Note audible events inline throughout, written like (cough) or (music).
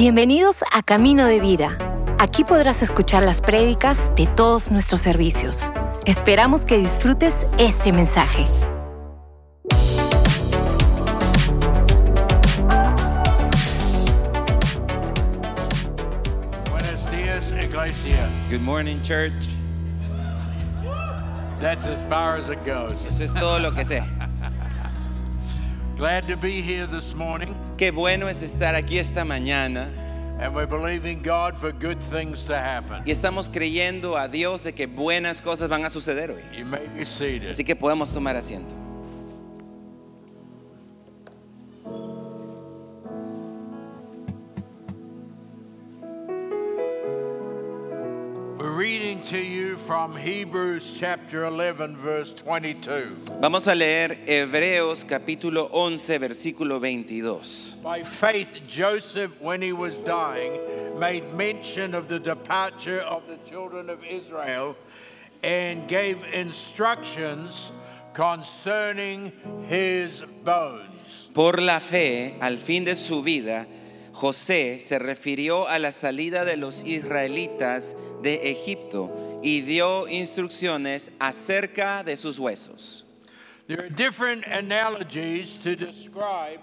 Bienvenidos a Camino de Vida. Aquí podrás escuchar las prédicas de todos nuestros servicios. Esperamos que disfrutes este mensaje. Buenos dias, Iglesia. Good morning, church. That's as far as it goes. Eso es todo lo que sé. (laughs) Glad to be here this morning, Qué bueno es estar aquí esta mañana and we're believing God for good things to happen. y estamos creyendo a Dios de que buenas cosas van a suceder hoy. You may be seated. Así que podemos tomar asiento. From Hebrews chapter 11, verse 22. Vamos a leer Hebreos capítulo 11, versículo 22. By faith, Joseph, when he was dying, made mention of the departure of the children of Israel and gave instructions concerning his bones. Por la fe, al fin de su vida, José se refirió a la salida de los israelitas de Egipto y dio instrucciones acerca de sus huesos. There are different analogies to describe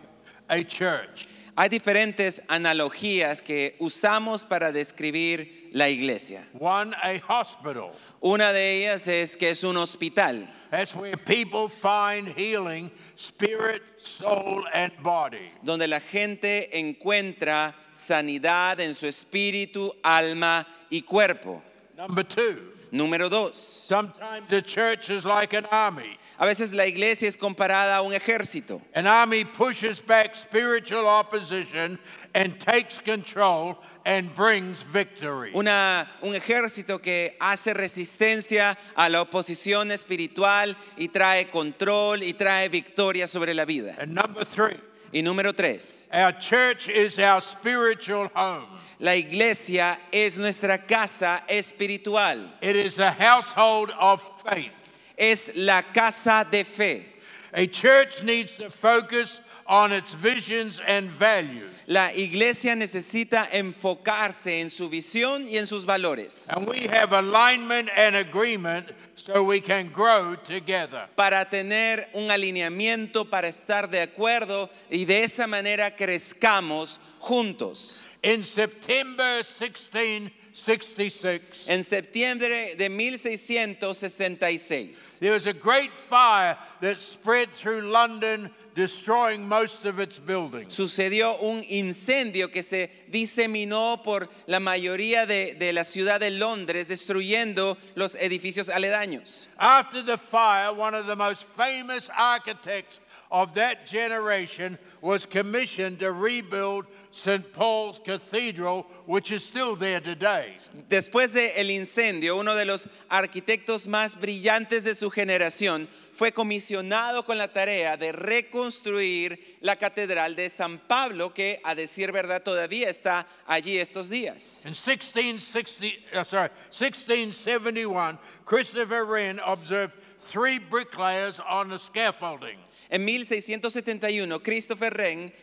a church. Hay diferentes analogías que usamos para describir la iglesia. One, a hospital. Una de ellas es que es un hospital, That's where people find healing, spirit, soul, and body. donde la gente encuentra sanidad en su espíritu, alma y cuerpo. Number two, Número dos, sometimes the church is like an army. a veces la iglesia es comparada a un ejército. An army pushes back spiritual opposition and takes control and brings victory. Una, un ejército que hace resistencia a la oposición espiritual y trae control y trae victoria sobre la vida. And number three, Y número tres, our church is our spiritual home. La iglesia es nuestra casa espiritual, It is the household of faith. es la casa de fe. A church needs to focus on its visions and values. La iglesia necesita enfocarse en su visión y en sus valores And we have alignment and agreement so we can grow together. para tener un alineamiento, para estar de acuerdo y de esa manera crezcamos juntos. In September 1666, En septiembre de 1666 there was a great fire that spread through London, destroying most of its buildings. sucedió un incendio que se diseminó por la mayoría de, de la ciudad de Londres, destruyendo los edificios aledaños. After the fire, one of the most famous architects of that generation was commissioned to rebuild St. Paul's Cathedral, which is still there today. Después del incendio, uno de los arquitectos más brillantes de su generación fue comisionado con la tarea de reconstruir la catedral de San Pablo, que a decir verdad todavía está allí estos días. In 1660, uh, sorry, 1671, Christopher Wren observed three bricklayers on the scaffolding. En 1671, Christopher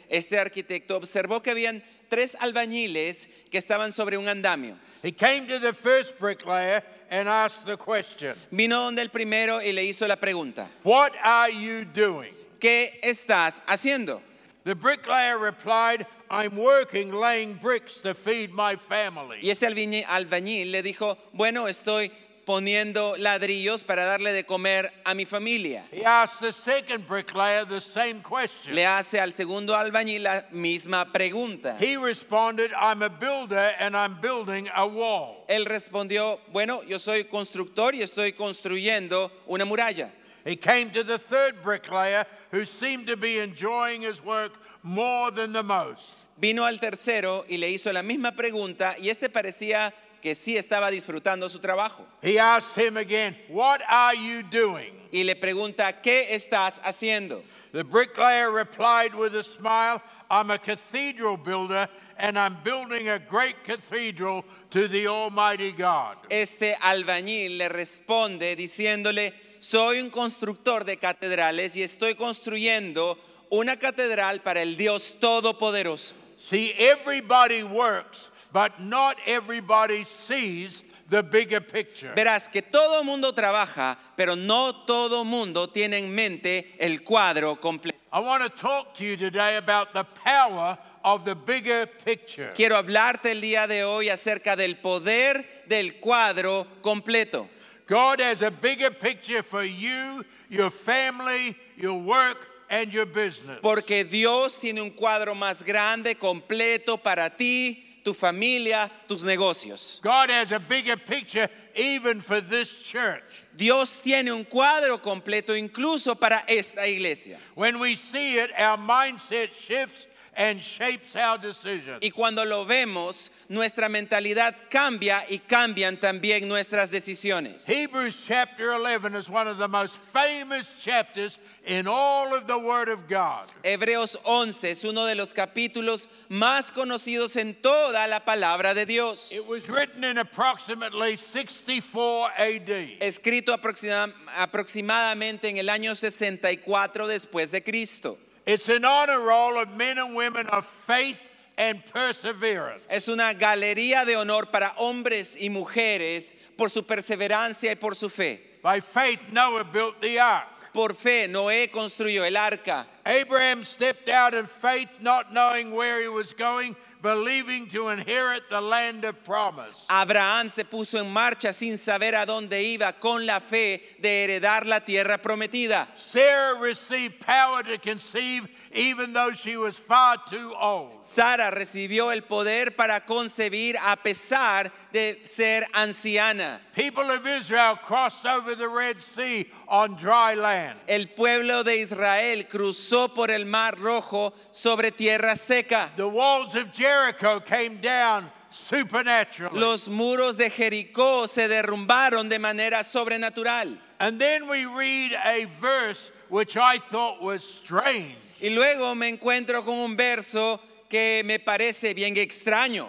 Este arquitecto, observó que habían tres albañiles que estaban sobre un andamio. He came to the first bricklayer and asked the question, Vino donde el primero y le hizo la pregunta, What are you doing? ¿qué estás haciendo? The bricklayer replied, I'm working laying bricks to feed my family. Y este albañi- albañil le dijo, bueno, estoy poniendo ladrillos para darle de comer a mi familia. He asked the second bricklayer the same question. Le hace al segundo albañil la misma pregunta. He responded, I'm a builder and I'm building a wall. Él respondió, bueno, yo soy constructor y estoy construyendo una muralla. He came to the third bricklayer who seemed to be enjoying his work more than the most. Vino al tercero y le hizo la misma pregunta y este parecía que sí estaba disfrutando su trabajo. He asked him again, What are you doing? Y le pregunta, ¿qué estás haciendo? The bricklayer replied with a smile, I'm a cathedral builder and I'm building a great cathedral to the Almighty God. Este albañil le responde diciéndole, soy un constructor de catedrales y estoy construyendo una catedral para el Dios Todopoderoso. See, everybody works, but not everybody sees the bigger picture. Verás que todo mundo trabaja, pero no todo mundo tiene en mente el cuadro completo. I want to talk to you today about the power of the bigger picture. Quiero hablarte el día de hoy acerca del poder del cuadro completo. God has a bigger picture for you, your family, your work, and your business. Porque Dios tiene un cuadro más grande, completo para ti, tu familia, tus negocios. God has a bigger picture even for this church. Dios tiene un cuadro completo incluso para esta iglesia. When we see it, our mindset shifts and shapes our decisions. Y cuando lo vemos, nuestra mentalidad cambia y cambian también nuestras decisiones. Hebrews chapter 11 is one of the most famous chapters in all of the Word of God. Hebreos 11 es uno de los capítulos más conocidos en toda la palabra de Dios. It was written in approximately 64 AD. Escrito aproximadamente en el año 64 después de Cristo. It's an honor roll of men and women of faith and perseverance. Es una galería de honor para hombres y mujeres por su perseverancia y por su fe. By faith, Noah built the ark. Por fe, Noé construyó el arca. Abraham stepped out in faith, not knowing where he was going, believing to inherit the land of promise. Abraham se puso en marcha sin saber a dónde iba con la fe de heredar la tierra prometida. Sarah received power to conceive even though she was far too old. Sara recibió el poder para concebir a pesar de ser anciana. People of Israel crossed over the Red Sea on dry land. El pueblo de Israel cruzó por el mar rojo sobre tierra seca. The walls of Jericho came down supernaturally. Los muros de Jericó se derrumbaron de manera sobrenatural. And then we read a verse which I thought was strange. Y luego me encuentro con un verso que me parece bien extraño.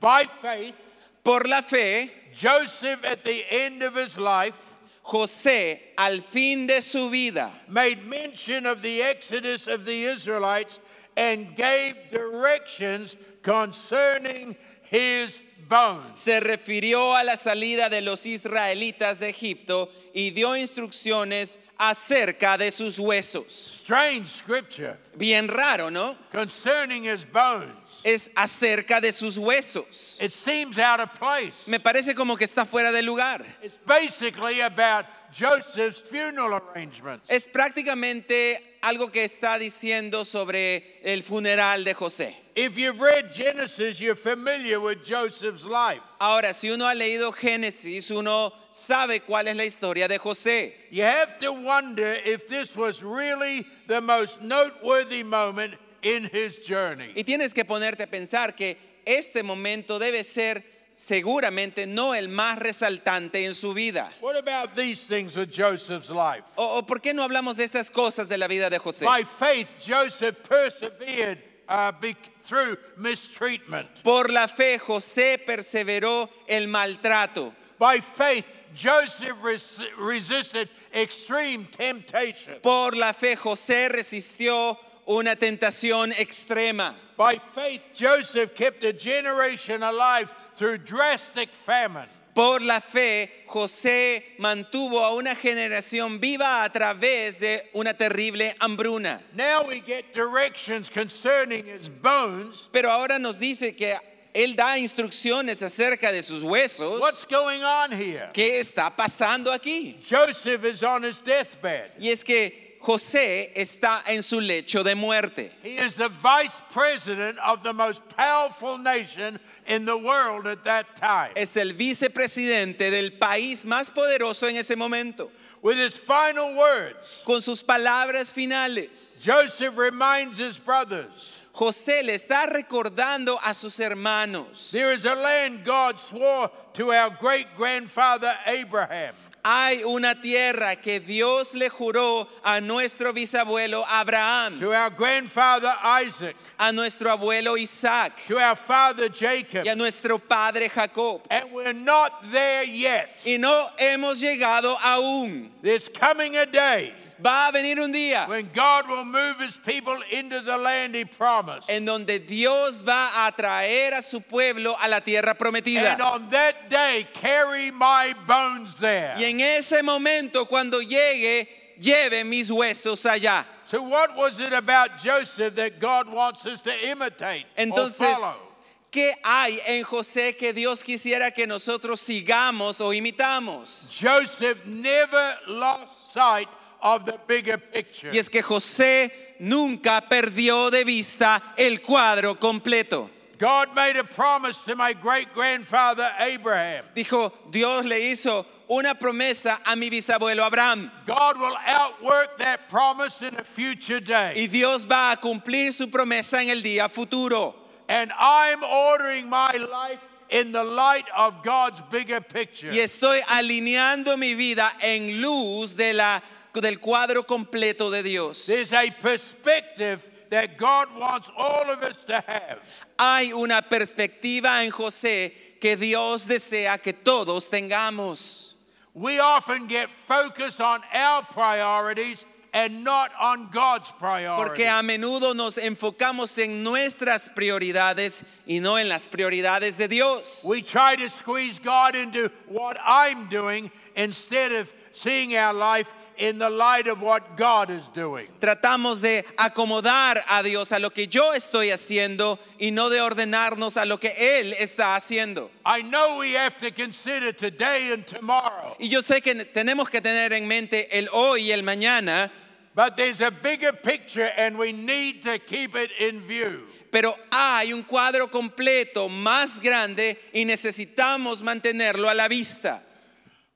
By faith, Por la fe, Joseph at the end of his life José, al fin de su vida, made mention of the exodus of the Israelites and gave directions concerning his bones. se refirió a la salida de los israelitas de Egipto y dio instrucciones acerca de sus huesos. Strange scripture Bien raro, ¿no? concerning his bones. Es acerca de sus huesos. It seems out of place. Me parece como que está fuera de lugar. It's basically about Joseph's funeral arrangements. Es prácticamente algo que está diciendo sobre el funeral de José. If you've read Genesis, you're familiar with Joseph's life. Ahora, si uno ha leído Génesis, uno sabe cuál es la historia de José. You have to wonder if this was really the most noteworthy moment in his journey. Y tienes que ponerte a pensar que este momento debe ser seguramente no el más resaltante en su vida. What about these things with Joseph's life? ¿O, o por qué no hablamos de estas cosas de la vida de José? By faith, Joseph persevered uh, through mistreatment. Por la fe, José perseveró el maltrato. By faith, Joseph res- resisted extreme temptation. Por la fe, José resistió una tentación extrema. By faith, Joseph kept a generation alive through drastic famine. Por la fe, José mantuvo a una generación viva a través de una terrible hambruna. Now we get directions concerning his bones. Pero ahora nos dice que él da instrucciones acerca de sus huesos. What's going on here? ¿Qué está pasando aquí? Joseph is on his deathbed. Y es que José está en su lecho de muerte. He is the vice president of the most powerful nation in the world at that time. Es el vicepresidente del país más poderoso en ese momento. With his final words, Con sus palabras finales, Joseph reminds his brothers José le está recordando a sus hermanos. there is a land God swore to our great grandfather Abraham. Hay una tierra que Dios le juró a nuestro bisabuelo Abraham, to our grandfather Isaac, a nuestro abuelo Isaac to our father Jacob. y a nuestro padre Jacob. And we're not there yet. Y no hemos llegado aún. There's coming a day Va a venir un día when God will move his people into the land he promised. en donde Dios va a traer a su pueblo a la tierra prometida. And on that day, carry my bones there. Y en ese momento, cuando llegue, lleve mis huesos allá. So, what was it about Joseph that God wants us to imitate or Entonces, follow? ¿qué hay en José que Dios quisiera que nosotros sigamos o imitamos? Joseph never lost sight of the bigger picture. Y es que José nunca perdió de vista el cuadro completo. God made a promise to my great grandfather Abraham. Dijo, Dios le hizo una promesa a mi bisabuelo Abraham. God will outwork that promise in a future day. Y Dios va a cumplir su promesa en el día futuro. And I'm ordering my life in the light of God's bigger picture. Y estoy alineando mi vida en luz de la, del cuadro completo de Dios. There's a perspective that God wants all of us to have. Hay una perspectiva en José que Dios desea que todos tengamos. We often get focused on our priorities and not on God's priorities. Porque a menudo nos enfocamos en nuestras prioridades y no en las prioridades de Dios. We try to squeeze God into what I'm doing instead of seeing our life in the light of what God is doing. Tratamos de acomodar a Dios a lo que yo estoy haciendo y no de ordenarnos a lo que Él está haciendo. I know we have to consider today and tomorrow, Y yo sé que tenemos que tener en mente el hoy y el mañana, but there's a bigger picture and we need to keep it in view. pero hay un cuadro completo más grande y necesitamos mantenerlo a la vista.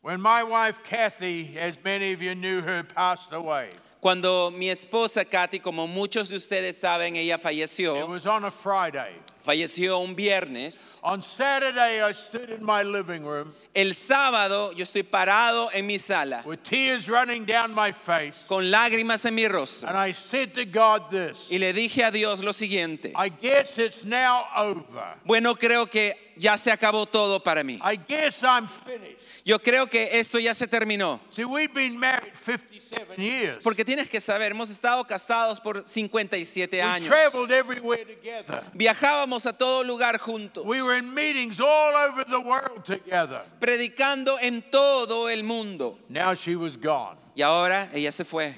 When my wife Kathy, as many of you knew her, passed away, Cuando mi esposa Katy, como muchos de ustedes saben, ella falleció. it was on a Friday. falleció un viernes. On Saturday, I stood in my living room El sábado yo estoy parado en mi sala with tears running down my face, con lágrimas en mi rostro and I said to God this y le dije a Dios lo siguiente. I guess it's now over. Bueno, creo que ya se acabó todo para mí. I guess I'm finished. Yo creo que esto ya se terminó. See, we've been married 57 years. Porque tienes que saber, hemos estado casados por 57 We años. traveled everywhere together. Viajábamos a todo lugar juntos, We were in meetings all over the world together. Predicando en todo el mundo. Now she was gone. Y ahora ella se fue.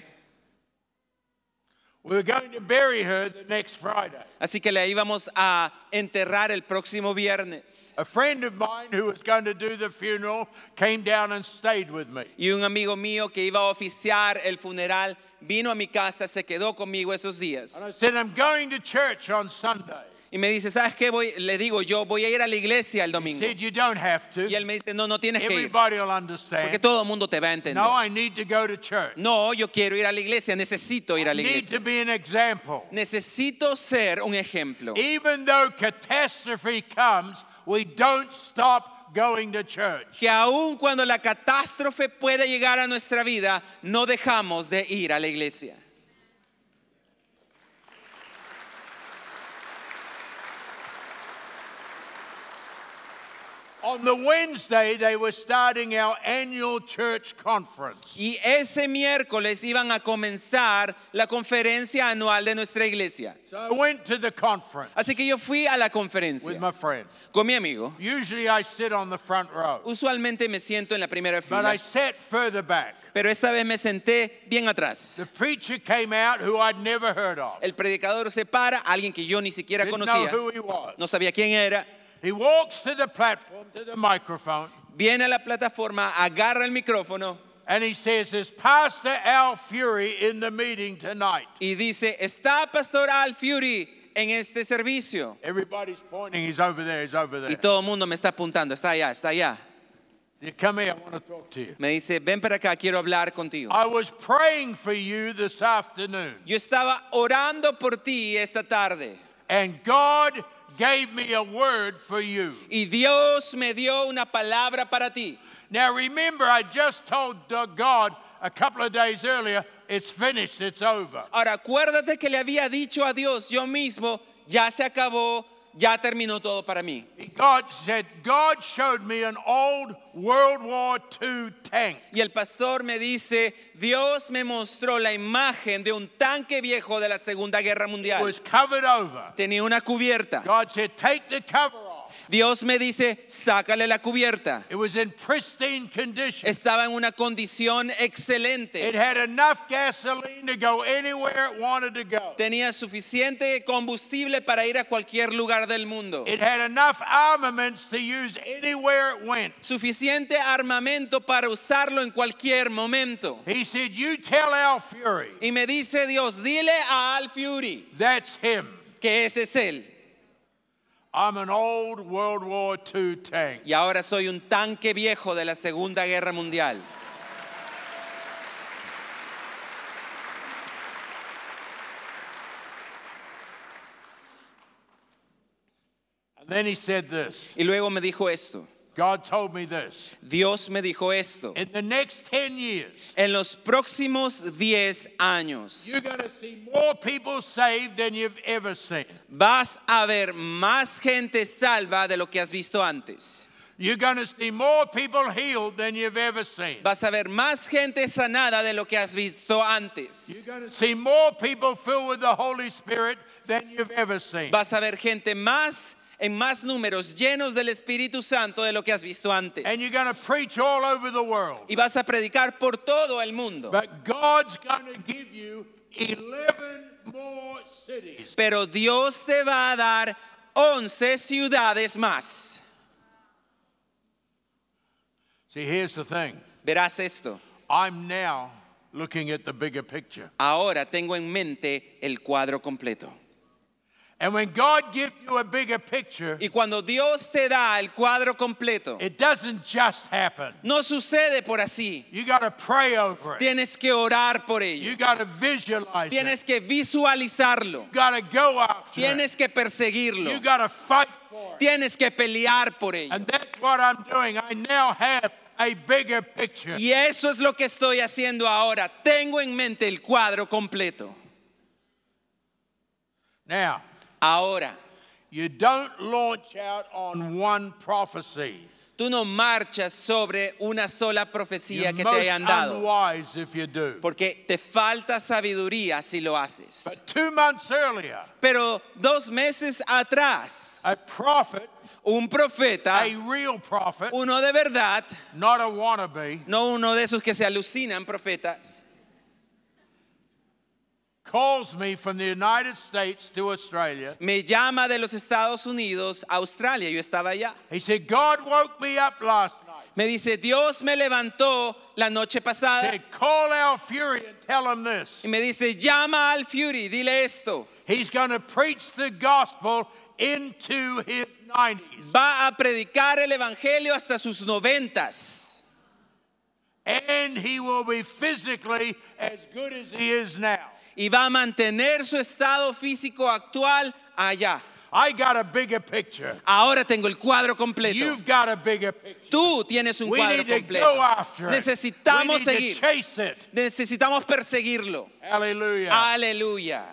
We were going to bury her the next Friday. Así que la íbamos a enterrar el próximo viernes. A friend of mine who was going to do the funeral came down and stayed with me. Y un amigo mío que iba a oficiar el funeral vino a mi casa, se quedó conmigo esos días. And I said, I'm going to church on Sunday. Y me dice, ¿sabes qué? Voy, le digo yo, voy a ir a la iglesia el domingo. said, You don't have to. Y él me dice, no, no tienes que ir, Everybody will porque understand. todo el mundo te va a entender. No, I need to go to church. No, yo quiero ir a la iglesia, necesito ir a I la need iglesia. to be an example. Necesito ser un ejemplo. Even though catastrophe comes, we don't stop going to church. Que aun cuando la catástrofe puede llegar a nuestra vida, no dejamos de ir a la iglesia. On the Wednesday, they were starting our annual church conference. Y ese miércoles iban a comenzar la conferencia anual de nuestra iglesia. So I went to the conference Así que yo fui a la conferencia. with my friend. con mi amigo. Usually I sit on the front row, Usualmente me siento en la primera fila. but I sat further back. pero esta vez me senté bien atrás. The preacher came out who I'd never heard of. El predicador se para, alguien que yo ni siquiera Didn't know who he was. no sabía quién era. He walks to the platform, to the microphone, Viene a la plataforma, agarra el micrófono and he says, Is Pastor Al Fury in the meeting tonight? y dice, ¿está Pastor Al Fury en este servicio? Everybody's pointing, he's over there, he's over there. Y todo el mundo me está apuntando, está allá, está allá. You come here, I want to talk to you. Me dice, ven para acá, quiero hablar contigo. I was praying for you this afternoon, Yo estaba orando por ti esta tarde and God gave me a word for you. y Dios me dio una palabra para ti. Now remember, I just told God a couple of days earlier, it's finished, it's over. Ahora, acuérdate que le había dicho a Dios yo mismo, ya se acabó, ya terminó todo para mí. God said, God showed me an old World War II tank. Y el pastor me dice, Dios me mostró la imagen de un tanque viejo de la Segunda Guerra It Mundial. was covered over. Tenía una cubierta. God said, take the cover off. Dios me dice, sácale la cubierta. It was in pristine condition. Estaba en una condición It excelente. had enough gasoline to go anywhere it wanted to go. Tenía suficiente combustible para ir a cualquier lugar del mundo. It had enough armaments to use anywhere it went. Suficiente armamento para usarlo en cualquier momento. He said, You tell Al Fury, Y me dice Dios, dile a Al Fury that's him. que ese es él. I'm an old World War II tank. Y ahora soy un tanque viejo de la Segunda Guerra Mundial. And then he said this Y luego me dijo esto. God told me this. Dios me dijo esto. In the next 10 years, En los próximos 10 años you're going to see more people saved than you've ever seen. vas a ver más gente salva de lo que has visto antes. You're going to see more people healed than you've ever seen. Vas a ver más gente sanada de lo que has visto antes. You're going to see more people filled with the Holy Spirit than you've ever seen. Vas a ver gente más en más números llenos del Espíritu Santo de lo que has visto antes. And you're going to preach all over the world. Y vas a predicar por todo el mundo. But God's going to give you 11 more cities. Pero Dios te va a dar 11 ciudades más. See, here's the thing Verás esto. I'm now looking at the bigger picture. Ahora tengo en mente el cuadro completo. And when God gives you a bigger picture, Y cuando Dios te da el cuadro completo, it doesn't just happen. no sucede por así. You got to pray over it. Tienes que orar por ello. You got to visualize it. Tienes que visualizarlo. You got to go after it. Tienes que perseguirlo. You got to fight for it. Tienes que pelear por ello. And that's what I'm doing. I now have a bigger picture. Y eso es lo que estoy haciendo ahora. Tengo en mente el cuadro completo. Now, Ahora, you don't launch out on one prophecy. tú no marchas sobre una sola profecía You're que te hayan dado. Porque te falta sabiduría si lo haces. But two months earlier, Pero dos meses atrás, a prophet, un profeta, a real prophet, uno de verdad, not a wannabe, no uno de esos que se alucinan profetas, calls me from the United States to Australia. me llama de los Estados Unidos a Australia. Yo estaba allá. He said, God woke me up last night. Me dice, Dios me levantó la noche pasada Said, call our fury and tell him this. y me dice, llama al Fury, dile esto. He's going to preach the gospel into his 90s. Va a predicar el Evangelio hasta sus noventas. And he will be physically as good as he is now. Y va a mantener su estado físico actual allá. I got a bigger picture. Ahora tengo el cuadro completo. You've got a bigger picture. Tú tienes un We cuadro need to completo. go after it. Necesitamos we need seguir. to chase it. Necesitamos perseguirlo. Hallelujah. Aleluya.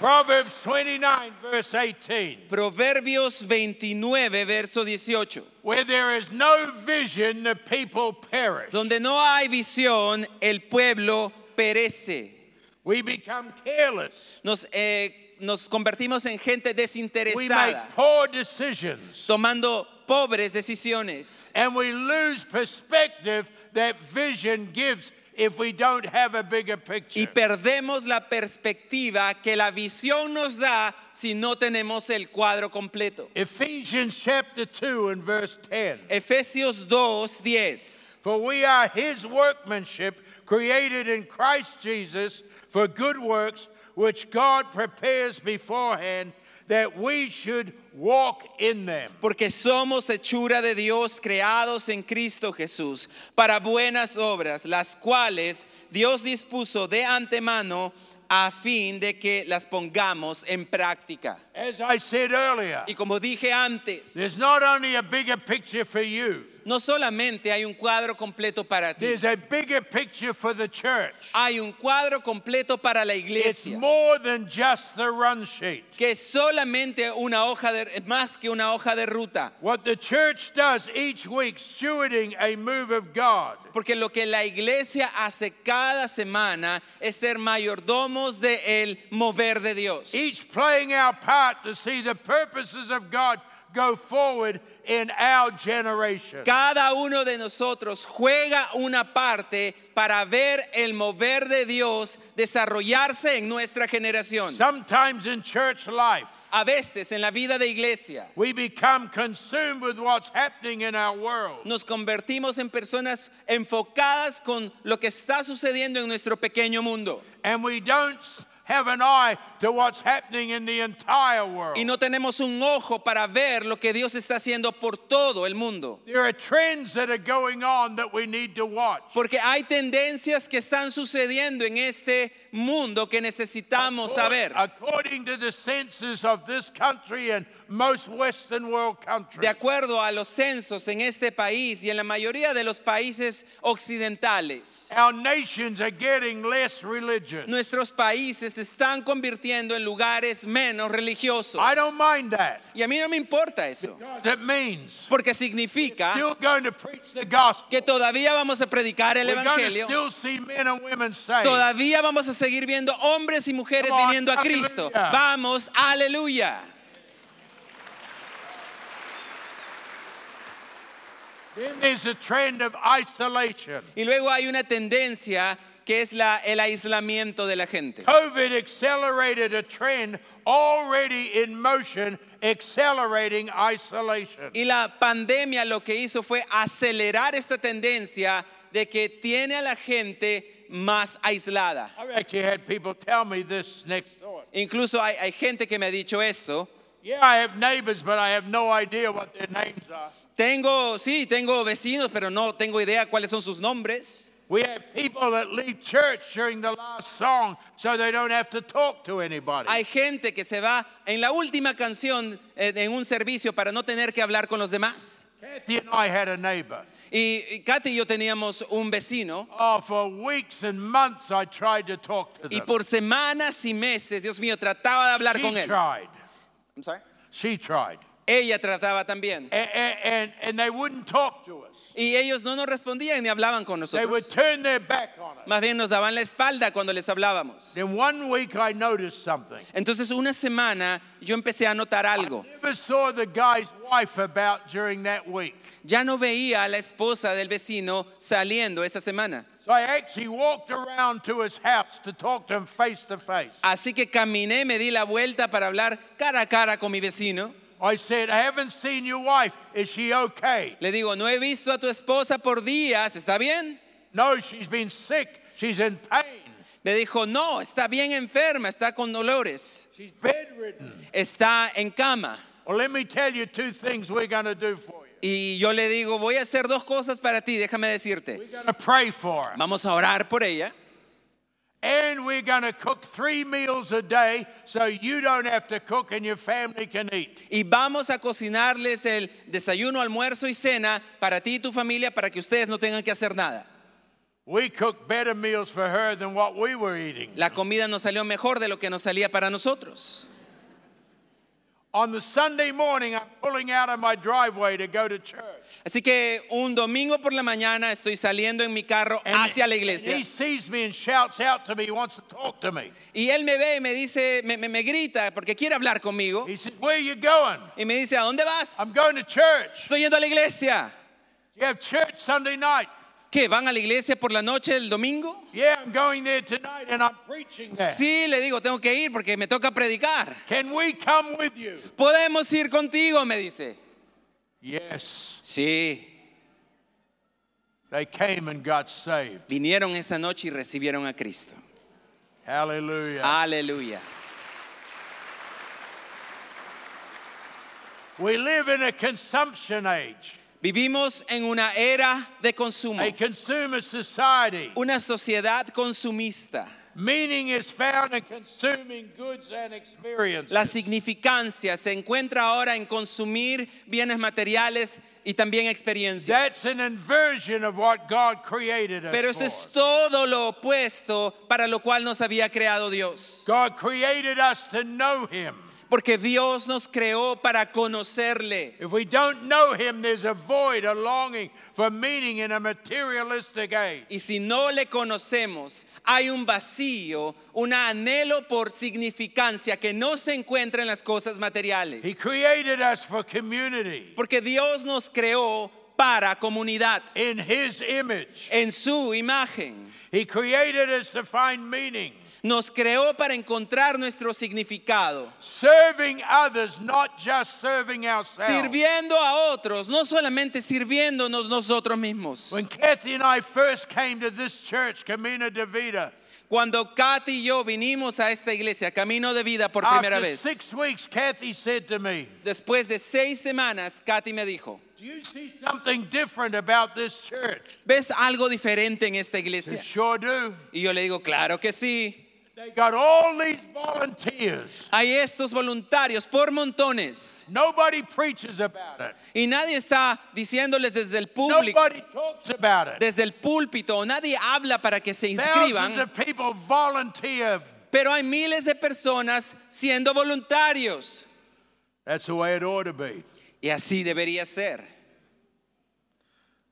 Proverbs 29, verse 18. Proverbios 29, verso 18. Where there is no vision, the people perish. Donde no hay visión, el pueblo perece. We become careless. Nos, eh, nos convertimos en gente desinteresada. We make poor decisions. tomando pobres decisiones. And we lose perspective that vision gives if we don't have a bigger picture. Y perdemos la perspectiva que la visión nos da si no tenemos el cuadro completo. Ephesians chapter 2 and verse 10. Efesios 2, 10. For we are his workmanship, created in Christ Jesus for good works, which God prepares beforehand that we should walk in them. Porque somos hechura de Dios creados en Cristo Jesús para buenas obras, las cuales Dios dispuso de antemano a fin de que las pongamos en práctica. As I said earlier, Y como dije antes, there's not only a bigger picture for you, No solamente hay un cuadro completo para ti, There's a bigger picture for the church. hay un cuadro completo para la It's iglesia. more than just the run sheet. que es solamente una hoja de más que una hoja de ruta. What the church does each week, stewarding a move of God. Porque lo que la iglesia hace cada semana es ser mayordomos de el mover de Dios. Each playing our part to see the purposes of God go forward in our generation. Cada uno de nosotros juega una parte para ver el mover de Dios desarrollarse en nuestra generación. Sometimes in church life, A veces en la vida de iglesia we become consumed with what's happening in our world. nos convertimos en personas enfocadas con lo que está sucediendo en nuestro pequeño mundo. And we don't have an eye to what's happening in the entire world. Y no tenemos un ojo para ver lo que Dios está haciendo por todo el mundo. There are trends that are going on that we need to watch. Porque hay tendencias que están sucediendo en este mundo que necesitamos saber. According to the census of this country and most Western world countries, De acuerdo a los censos en este país y en la mayoría de los países occidentales, our nations are getting less religious. nuestros países se están convirtiendo en lugares menos religiosos. I don't mind that. Y a mí no me importa eso, means porque significa still going to preach the gospel. que todavía vamos a predicar el We're Evangelio. still see men and women saved. Todavía vamos a seguir viendo hombres y mujeres Come on, viniendo a Cristo. aleluya. Vamos, aleluya. Then there's a trend of isolation. Y luego hay una tendencia que es la, el aislamiento de la gente. COVID accelerated a trend already in motion, accelerating isolation. Y la pandemia lo que hizo fue acelerar esta tendencia de que tiene a la gente más aislada. I've actually had people tell me this next. Incluso hay, hay gente que me ha dicho esto. Yeah, I have neighbors, but I have no idea what their names are. Tengo, sí, tengo vecinos, pero no tengo idea cuáles son sus nombres. We have people that leave church during the last song so they don't have to talk to anybody. Hay gente que se va en la última canción eh, en un servicio para no tener que hablar con los demás. Kathy and I had a neighbor. Y, y Katy y yo teníamos un vecino Oh, for weeks and months I tried to talk to them. y por semanas y meses, Dios mío, trataba de hablar she con él. tried. I'm sorry. She tried. Ella trataba también. And, and, and they wouldn't talk to us. Y ellos no nos respondían ni hablaban con They would nosotros. turn their back on us. Más bien nos daban la espalda cuando les hablábamos. Then one week I noticed something. Entonces una semana yo empecé a notar algo. Never saw the guy's wife about during that week. Ya no veía a la esposa del vecino saliendo esa semana. So I actually walked around to his house to talk to him face to face. Así que caminé, me di la vuelta para hablar cara a cara con mi vecino. I said, I haven't seen your wife. Is she okay? Le digo, no he visto a tu esposa por días, ¿está bien? No, she's been sick. She's in pain. Me dijo, no, está bien enferma, está con dolores, She's bedridden. está en cama. Well, let me tell you two things we're going to do for you. Y yo le digo, voy a hacer dos cosas para ti, déjame decirte. We're going to pray for her. Vamos a orar por ella And we're going to cook three meals a day so you don't have to cook and your family can eat. y vamos a cocinarles el desayuno, almuerzo y cena para ti y tu familia para que ustedes no tengan que hacer nada. We cooked better meals for her than what we were eating. La comida nos salió mejor de lo que nos salía para nosotros. On the Sunday morning, I'm pulling out of my driveway to go to church. Así que un domingo por la mañana estoy saliendo en mi carro And hacia la iglesia he sees me and shouts out to me, he wants to talk to me. y él me ve y me dice, me, me- me grita porque quiere hablar conmigo He says, Where are you going? y me dice, ¿a dónde vas? I'm going to church. Estoy yendo a la iglesia. You have church Sunday night. ¿Qué? ¿Van a la iglesia por la noche del domingo? Yeah, I'm going there tonight and I'm preaching there. Sí, le digo, tengo que ir porque me toca predicar. Can we come with you? ¿Podemos ir contigo? Me dice. Yes. Sí. They came and got saved. Vinieron esa noche y recibieron a Cristo. Hallelujah. Aleluya. we live in a consumption age, Vivimos en una era de consumo, a consumer society. una sociedad consumista. Meaning is found in consuming goods and experiences. La significancia se encuentra ahora en consumir bienes materiales y también experiencias. That's an inversion of what God created us Pero eso es todo lo opuesto para lo cual nos había creado Dios. God created us to know Him. Porque Dios nos creó para conocerle. If we don't know Him, there's a void, a longing for meaning in a materialistic age. Y si no le conocemos, hay un vacío, un anhelo por significancia que no se encuentra en las cosas materiales. He created us for community Porque Dios nos creó para comunidad, in His image. en su imagen. He created us to find meaning, Nos creó para encontrar nuestro significado, serving others, not just serving ourselves. sirviendo a otros, no solamente sirviéndonos nosotros mismos. When Kathy and I first came to this church, Camino de Vida, Cuando Katy y yo vinimos a esta iglesia, Camino de Vida por primera after vez, six weeks, Kathy said to me, después de seis semanas, Katy me dijo, Do you see something different about this church? ¿ves algo diferente en esta iglesia? sure do. Y yo le digo, claro que sí. They got all these volunteers. Hay estos voluntarios por montones Nobody preaches about it. y nadie está diciéndoles desde el público, Nobody talks about it. desde el púlpito, nadie habla para que se Thousands inscriban, of people volunteer. pero hay miles de personas siendo voluntarios. That's the way it ought to be. Y así debería ser.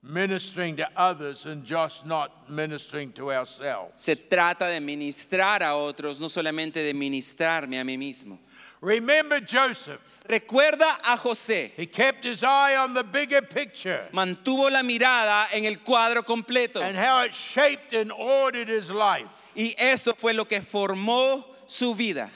Ministering to others and just not ministering to ourselves. Se trata de ministrar a otros, no solamente de ministrarme a mí mismo. Remember Joseph. Recuerda a José. He kept his eye on the bigger picture Mantuvo la mirada en el cuadro completo. and how it shaped and ordered his life. Y eso fue lo que formó su vida.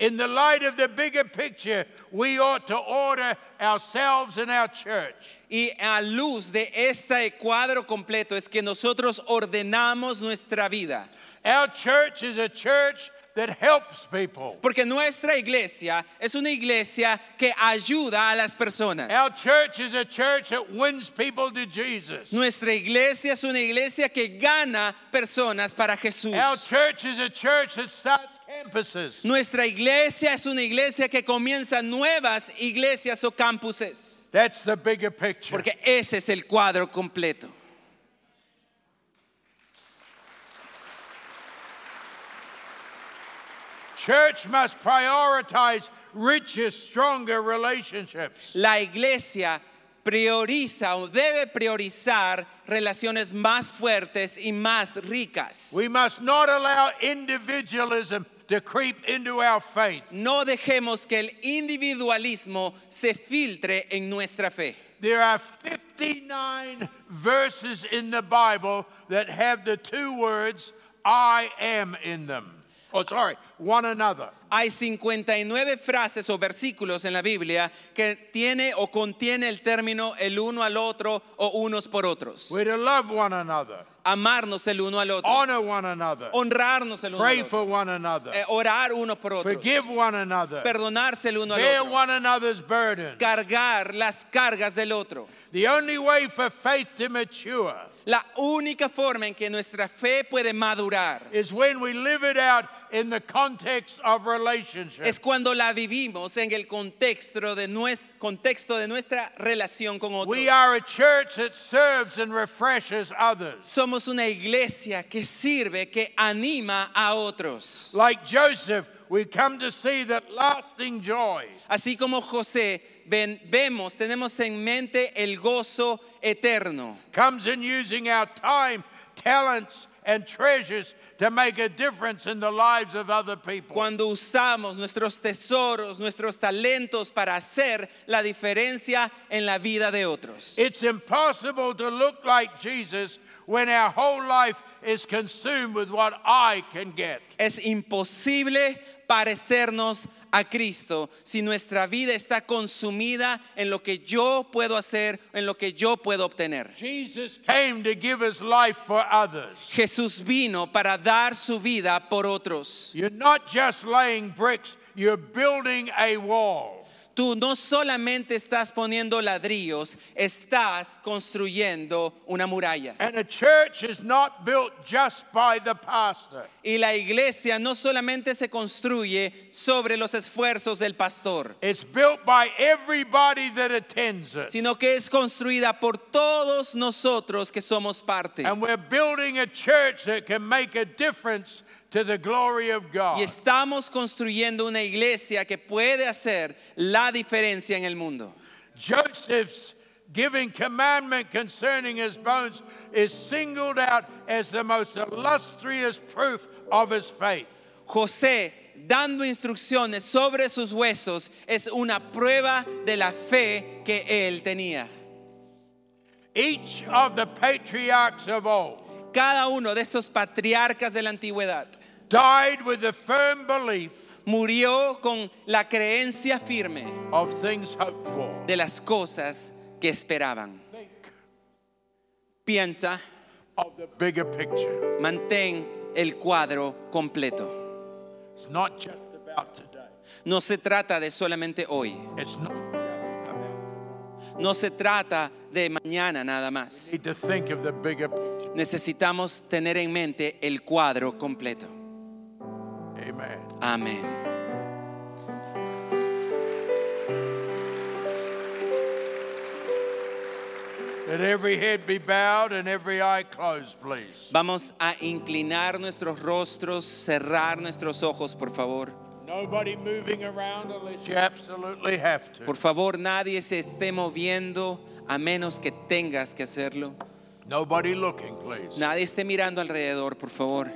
In the light of the bigger picture, we ought to order ourselves and our church. Y a luz de este cuadro completo es que nosotros ordenamos nuestra vida. Our church is a church that helps people. Porque nuestra iglesia es una iglesia que ayuda a las personas. Our church is a church that wins people to Jesus. Nuestra iglesia es una iglesia que gana personas para Jesús. Our church is a church that starts campuses. Nuestra iglesia es una iglesia que comienza nuevas iglesias o campuses. That's the bigger picture. Porque ese es el cuadro completo. Church must prioritize richer, stronger relationships. La iglesia prioriza o debe priorizar relaciones más fuertes y más ricas. We must not allow individualism to creep into our faith. No dejemos que el individualismo se filtre en nuestra fe. There are 59 verses in the Bible that have the two words I am in them. Oh, sorry, one another. Hay 59 frases o versículos en la Biblia que tiene o contiene el término el uno al otro o unos por otros. We're to love one another, Amarnos el uno al otro. honor one another, Honrarnos el uno pray al otro. for one another, eh, orar uno por otros. forgive one another, Perdonarse el uno al bear otro. one another's burdens. Cargar las cargas del otro. The only way for faith to mature La única forma en que nuestra fe puede madurar is when we live it out in the context of relationship. es cuando la vivimos en el contexto de, nues- contexto de nuestra relación con otros. We are a church that serves and refreshes others. Somos una iglesia que sirve, que anima a otros. Like Joseph, we come to see that lasting joy Así como José, ven- vemos, tenemos en mente el gozo eterno. comes in using our time, talents, and treasures to make a difference in the lives of other people. Cuando usamos nuestros tesoros, nuestros talentos para hacer la diferencia en la vida de otros. It's impossible to look like Jesus when our whole life is consumed with what I can get. Es imposible parecernos a Cristo si nuestra vida está consumida en lo que yo puedo hacer, en lo que yo puedo obtener. Jesus came to give his life for others. Jesús vino para dar su vida por otros. You're not just laying bricks, you're building a wall. Tú no solamente estás poniendo ladrillos, estás construyendo una muralla. And a church is not built just by the pastor. Y la iglesia no solamente se construye sobre los esfuerzos del pastor, It's built by everybody that attends it. sino que es construida por todos nosotros que somos parte. And we're building a church that can make a difference to the glory of God. Y estamos construyendo una iglesia que puede hacer la diferencia en el mundo. Joseph's giving commandment concerning his bones is singled out as the most illustrious proof of his faith. José dando instrucciones sobre sus huesos es una prueba de la fe que él tenía. Each of the patriarchs of old Cada uno de estos patriarcas de la antigüedad died with the firm belief murió con la creencia firme of things hoped for. de las cosas que esperaban. Piensa, Of the bigger picture. mantén el cuadro completo. It's not just about today. No se trata de solamente hoy. It's not just about. No se trata de mañana nada más. Need to think of the bigger picture. Necesitamos tener en mente el cuadro completo. Amen. Amén. Let every head be bowed and every eye closed, please. Vamos a inclinar nuestros rostros, cerrar nuestros ojos, por favor. Nobody moving around unless you absolutely have to. Por favor, nadie se esté moviendo a menos que tengas que hacerlo. Nobody looking, please. Nadie esté mirando alrededor, por favor.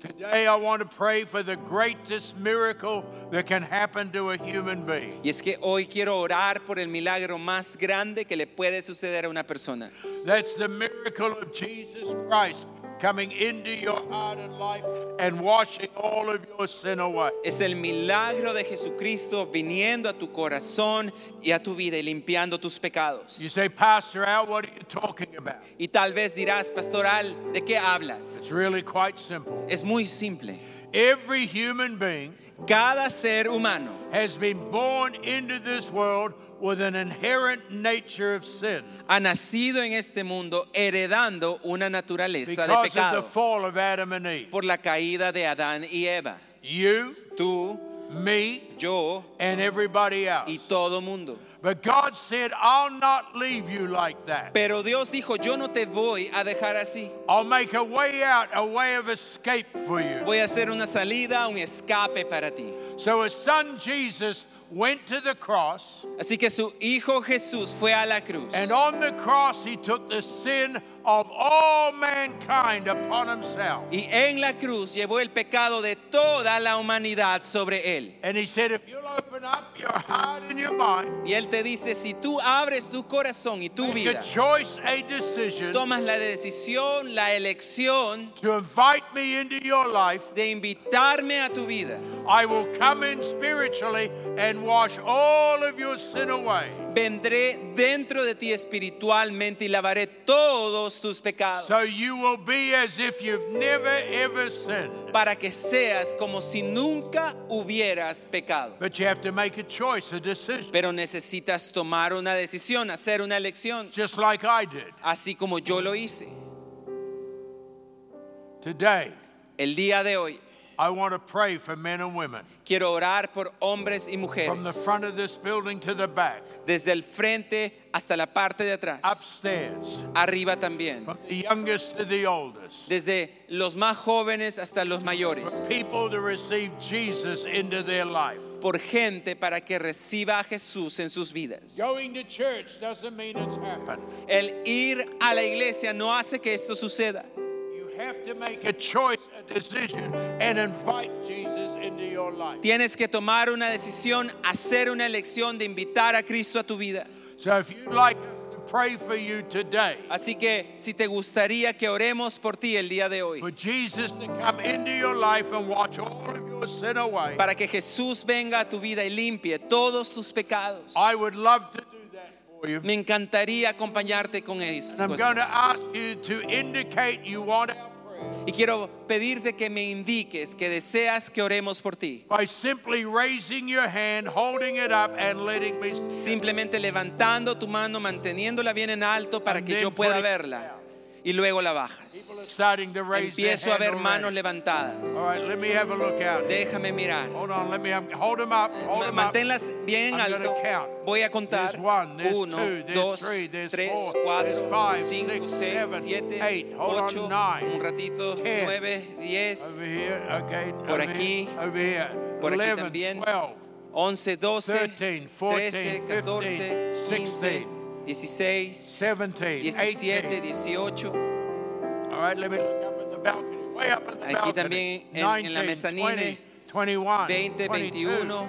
Today I want to pray for the greatest miracle that can happen to a human being. Y es que hoy quiero orar por el milagro más grande que le puede suceder a una persona. That's the miracle of Jesus Christ coming into your heart and life and washing all of your sin away. Es el milagro de Jesucristo viniendo a tu corazón y a tu vida y limpiando tus pecados. You say, Pastor Al, what are you talking about? Y tal vez dirás, Pastor Al, ¿de qué hablas? It's really quite simple. Es muy simple. Every human being Cada ser humano has been born into this world with an inherent nature of sin ha nacido en este mundo heredando una naturaleza de because of the pecado fall of Adam and Eve. por la caída de Adán y Eva. You, Tú, me, yo and everybody else. y todo mundo. But God said, I'll not leave you like that. Pero Dios dijo, yo no te voy a dejar así. I'll make a way out, a way of escape for you. Voy a hacer una salida, un escape para ti. So his son Jesus went to the cross, Así que su hijo Jesús fue a la cruz. and on the cross he took the sin of all mankind upon himself. Y en la cruz llevó el pecado de toda la humanidad sobre él. And he said, if you'll open up your heart and your mind, Y él te dice, si tú abres tu corazón y tu make vida, a choice, a decision tomas la decisión, la elección to invite me into your life, de invitarme a tu vida, I will come in spiritually and wash all of your sin away. vendré dentro de ti espiritualmente y lavaré todos tus pecados So you will be as if you've never ever sinned. para que seas como si nunca hubieras pecado. But you have to make a choice, a decision, Pero necesitas tomar una decisión, hacer una elección, just like I did. así como yo lo hice. Today, El día de hoy I want to pray for men and women quiero orar por hombres y from the mujeres, front of this building to the back, desde el frente hasta la parte de atrás, upstairs, arriba también, from the youngest to the oldest. desde los más jóvenes hasta los For mayores, people to receive Jesus into their life. por gente para que reciba a Jesús en sus vidas. Going to church doesn't mean it's happened. El ir a la iglesia no hace que esto suceda. Have to make a choice, a decision, and invite Jesus into your life. Tienes que tomar una decisión, hacer una elección de invitar a Cristo a tu vida. So if you'd like us to pray for you today, Así que si te gustaría que oremos por ti el día de hoy, for Jesus to come into your life and wash all of your sin away, para que Jesús venga a tu vida y limpie todos tus pecados, I would love to me encantaría acompañarte con esto. I'm going to ask you to indicate you want our prayer. Y quiero pedirte que me indiques que deseas que oremos por ti. by simply raising your hand, holding it up, and letting me see it. Simplemente levantando tu mano, manteniéndola bien en alto para que yo pueda verla. Y luego la bajas. Empiezo a ver manos levantadas. Déjame mirar. Up. Manténlas bien alto. Voy a contar. There's one, there's Uno, two, there's dos, three, there's tres, four, cuatro, there's five, cinco, six, seis, seven, siete, eight. Hold on, ocho, nine, un ratito, ten. nueve, diez, Over here, okay. Por over aquí, por aquí 11, también. 12, once, doce, 13, 14, trece, catorce, 15, quince, dieciséis, 17, diecisiete, 18. dieciocho. All right, let me look up at the balcony. Way up at the Aquí balcony. también en- en la 19, mezanine. 20, 21, 20, 22, 21,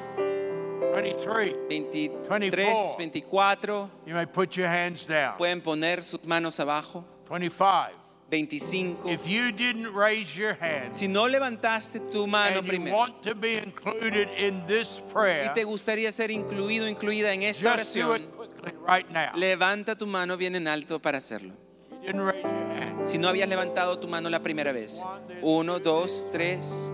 23. 23, 24. You may put your hands down. Pueden poner sus manos abajo. 25. 25. If you didn't raise your hand Si no levantaste tu mano primero want to be included in this prayer, y te gustaría ser incluido, incluida en esta oración, right now. levanta tu mano bien en alto para hacerlo. You didn't raise your hand. Si no habías levantado tu mano la primera vez. Uno, dos, tres.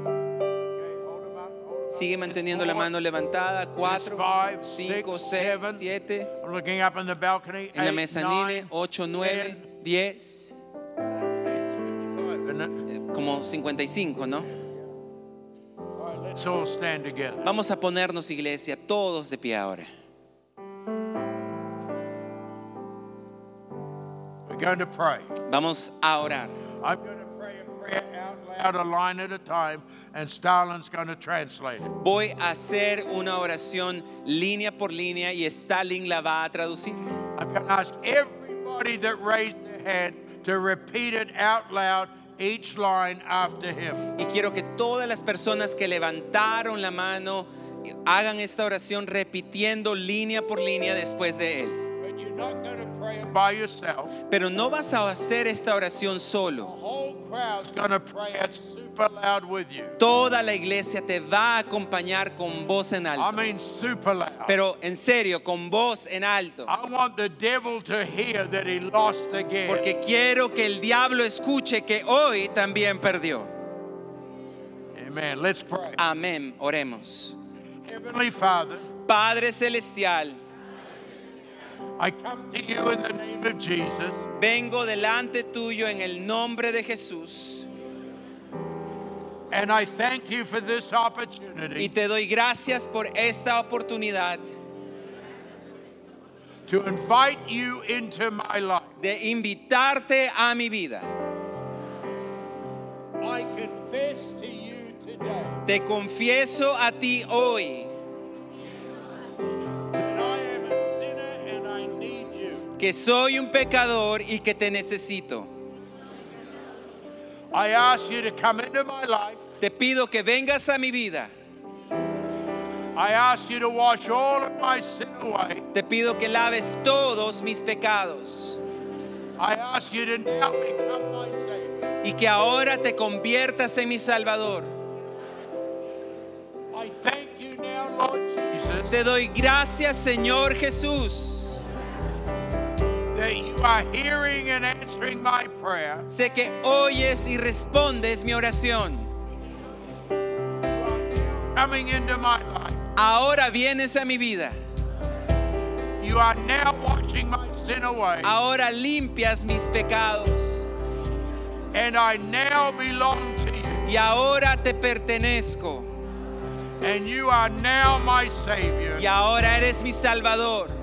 Sigue manteniendo la mano levantada. Cuatro, cinco, seis, siete. I'm looking up in the balcony. En la mezanine, nine, ocho, nueve, 10, diez. 55, isn't it? eh, Como 55, ¿no? Vamos a ponernos, iglesia, todos de pie ahora. Going to pray. Vamos a orar. I'm going to pray a prayer out loud, a line at a time, and Stalin's going to translate it. Voy a hacer una oración línea por línea y Stalin la va a traducir. I'm going to ask everybody that raised their hand to repeat it out loud, each line after him. Y quiero que todas las personas que levantaron la mano hagan esta oración repitiendo línea por línea después de él. Pero no vas a hacer esta oración The solo. whole crowd's going to pray it super loud with you. Toda la iglesia te va a acompañar con voz en I alto. mean, super loud. Pero en serio, con voz en alto. I want the devil to hear that he lost again. Porque quiero que el diablo escuche que hoy también perdió. Amen. Let's pray. Amén. Oremos. Heavenly Father, Padre Celestial, I come to you in the name of Jesus. vengo delante tuyo en el nombre de Jesús And I thank you for this y opportunity te doy gracias por esta oportunidad to invite you into my life. de invitarte a mi vida. I confess to you today Te confieso a ti hoy que soy un pecador y que te necesito. I ask you to come into my life. Te pido que vengas a mi vida. I ask you to wash all of my sin away. Te pido que laves todos mis pecados I ask you to now become my Savior. y que ahora te conviertas en mi Salvador. I thank you now, Lord Jesus, Te doy gracias, Señor Jesús. Sé que oyes y respondes mi oración. Coming into my life. Ahora vienes a mi vida. You are now washing my sin away. Ahora limpias mis pecados. And I now belong to you. Y ahora te pertenezco. And you are now my Savior. Y ahora eres mi Salvador.